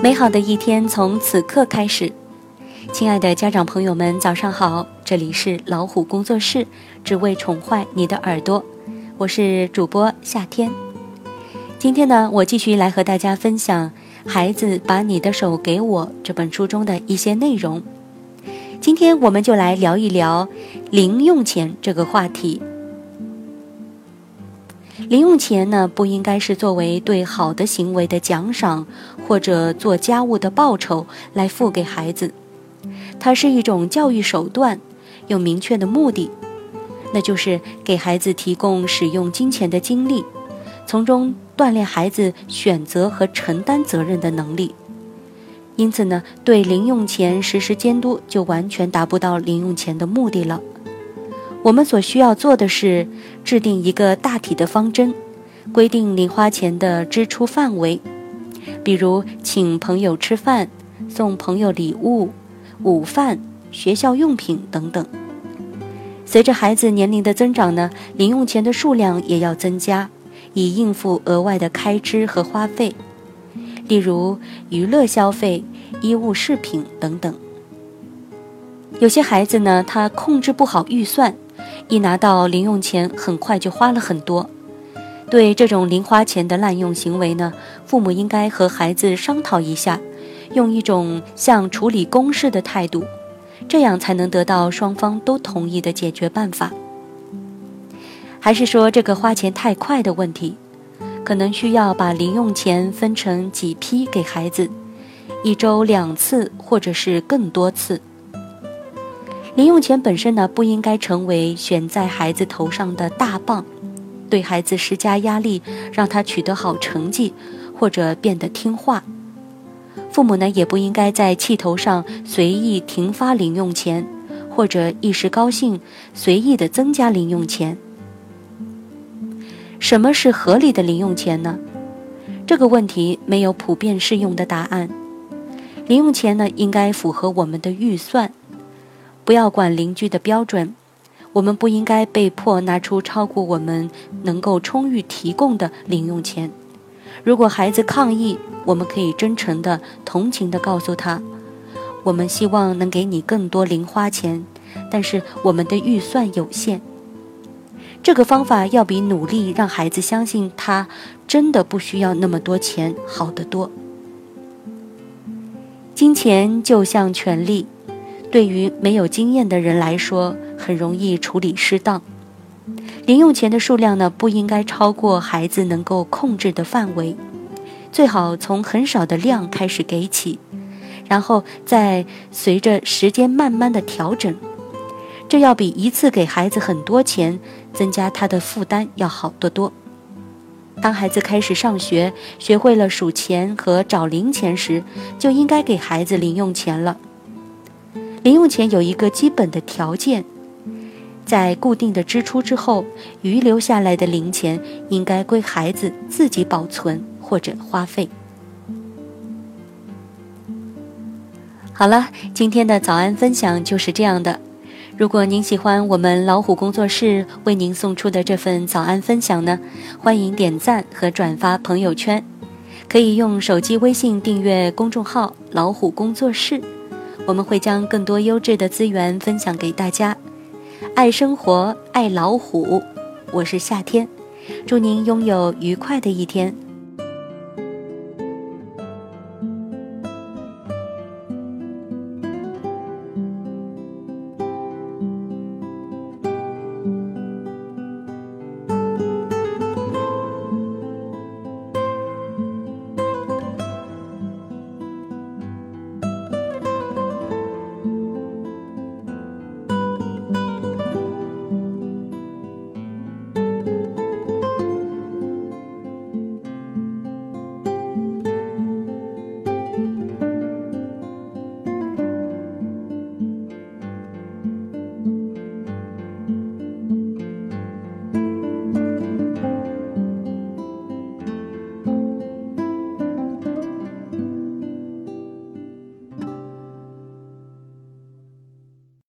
美好的一天从此刻开始，亲爱的家长朋友们，早上好！这里是老虎工作室，只为宠坏你的耳朵，我是主播夏天。今天呢，我继续来和大家分享《孩子把你的手给我》这本书中的一些内容。今天我们就来聊一聊零用钱这个话题。零用钱呢，不应该是作为对好的行为的奖赏，或者做家务的报酬来付给孩子。它是一种教育手段，有明确的目的，那就是给孩子提供使用金钱的经历，从中锻炼孩子选择和承担责任的能力。因此呢，对零用钱实施监督，就完全达不到零用钱的目的了。我们所需要做的是制定一个大体的方针，规定零花钱的支出范围，比如请朋友吃饭、送朋友礼物、午饭、学校用品等等。随着孩子年龄的增长呢，零用钱的数量也要增加，以应付额外的开支和花费，例如娱乐消费、衣物饰品等等。有些孩子呢，他控制不好预算。一拿到零用钱，很快就花了很多。对这种零花钱的滥用行为呢，父母应该和孩子商讨一下，用一种像处理公事的态度，这样才能得到双方都同意的解决办法。还是说这个花钱太快的问题，可能需要把零用钱分成几批给孩子，一周两次或者是更多次。零用钱本身呢，不应该成为悬在孩子头上的大棒，对孩子施加压力，让他取得好成绩，或者变得听话。父母呢，也不应该在气头上随意停发零用钱，或者一时高兴随意的增加零用钱。什么是合理的零用钱呢？这个问题没有普遍适用的答案。零用钱呢，应该符合我们的预算。不要管邻居的标准，我们不应该被迫拿出超过我们能够充裕提供的零用钱。如果孩子抗议，我们可以真诚的、同情的告诉他：“我们希望能给你更多零花钱，但是我们的预算有限。”这个方法要比努力让孩子相信他真的不需要那么多钱好得多。金钱就像权力。对于没有经验的人来说，很容易处理失当。零用钱的数量呢，不应该超过孩子能够控制的范围，最好从很少的量开始给起，然后再随着时间慢慢的调整。这要比一次给孩子很多钱，增加他的负担要好得多。当孩子开始上学，学会了数钱和找零钱时，就应该给孩子零用钱了。零用钱有一个基本的条件，在固定的支出之后，余留下来的零钱应该归孩子自己保存或者花费。好了，今天的早安分享就是这样的。如果您喜欢我们老虎工作室为您送出的这份早安分享呢，欢迎点赞和转发朋友圈，可以用手机微信订阅公众号“老虎工作室”。我们会将更多优质的资源分享给大家。爱生活，爱老虎，我是夏天，祝您拥有愉快的一天。